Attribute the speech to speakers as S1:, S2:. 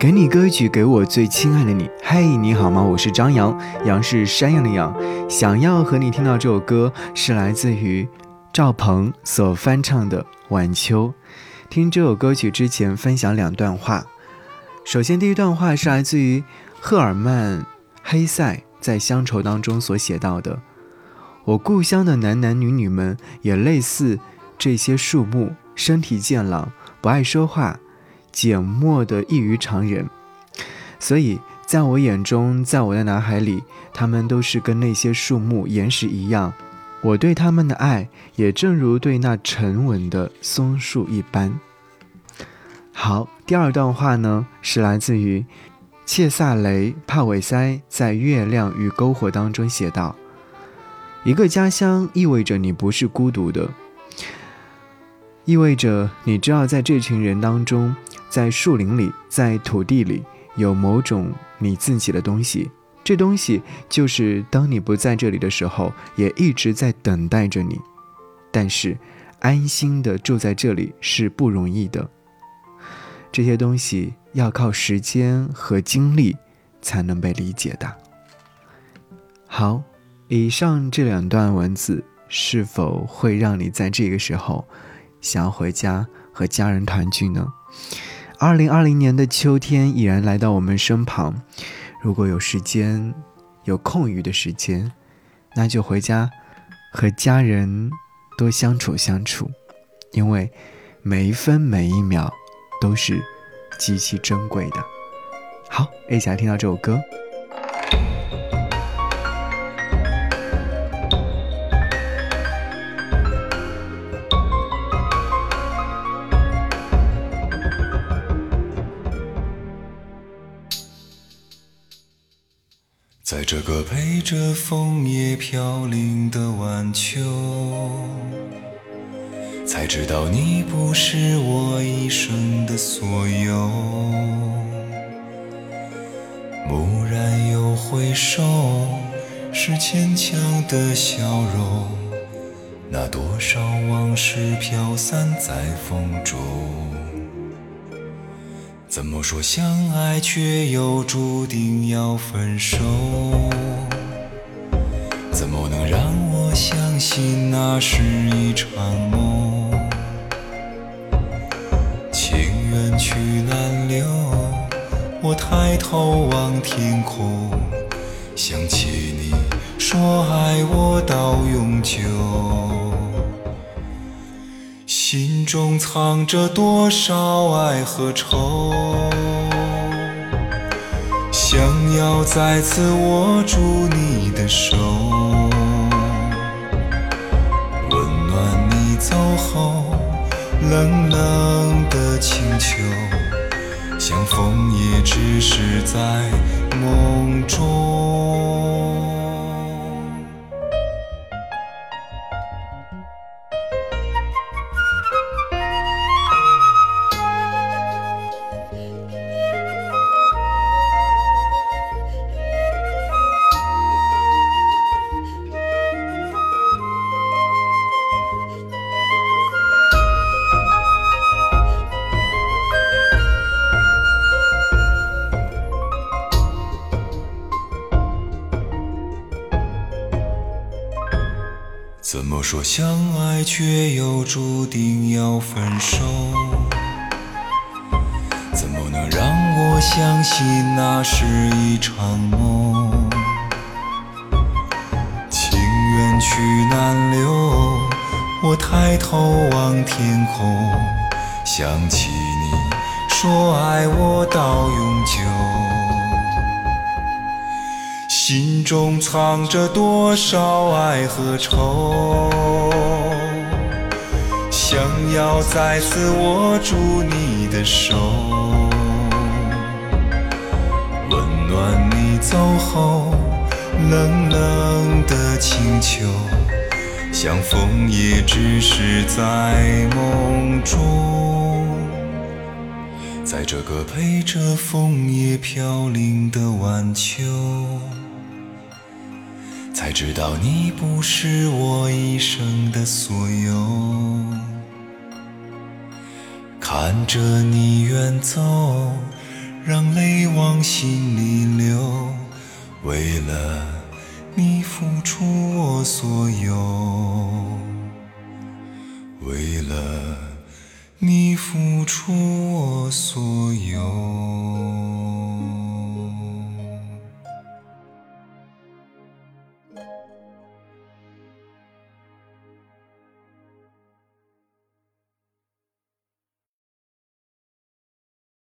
S1: 给你歌曲，给我最亲爱的你。嘿，你好吗？我是张扬，杨是山羊的羊。想要和你听到这首歌，是来自于赵鹏所翻唱的《晚秋》。听这首歌曲之前，分享两段话。首先，第一段话是来自于赫尔曼·黑塞在《乡愁》当中所写到的：“我故乡的男男女女们也类似这些树木，身体健朗，不爱说话。”缄默的异于常人，所以在我眼中，在我的脑海里，他们都是跟那些树木、岩石一样。我对他们的爱，也正如对那沉稳的松树一般。好，第二段话呢，是来自于切萨雷·帕韦塞在《月亮与篝火》当中写道：“一个家乡意味着你不是孤独的，意味着你知道在这群人当中。”在树林里，在土地里，有某种你自己的东西。这东西就是当你不在这里的时候，也一直在等待着你。但是，安心的住在这里是不容易的。这些东西要靠时间和精力才能被理解的。好，以上这两段文字是否会让你在这个时候想要回家和家人团聚呢？二零二零年的秋天已然来到我们身旁，如果有时间，有空余的时间，那就回家，和家人多相处相处，因为每一分每一秒都是极其珍贵的。好，一起来听到这首歌。
S2: 在这个陪着枫叶飘零的晚秋，才知道你不是我一生的所有。蓦然又回首，是牵强的笑容。那多少往事飘散在风中。怎么说相爱，却又注定要分手？怎么能让我相信那是一场梦？情缘去难留，我抬头望天空，想起你说爱我到永久。心中藏着多少爱和愁，想要再次握住你的手，温暖你走后冷冷的清秋，像枫叶只是在梦中。怎么说相爱，却又注定要分手？怎么能让我相信那是一场梦？情缘去难留，我抬头望天空，想起你说爱我到永久。心中藏着多少爱和愁，想要再次握住你的手，温暖你走后冷冷的清秋，像枫叶只是在梦中，在这个陪着枫叶飘零的晚秋。才知道你不是我一生的所有，看着你远走，让泪。往心里流，为了你付出我所有，为了你付出我所有。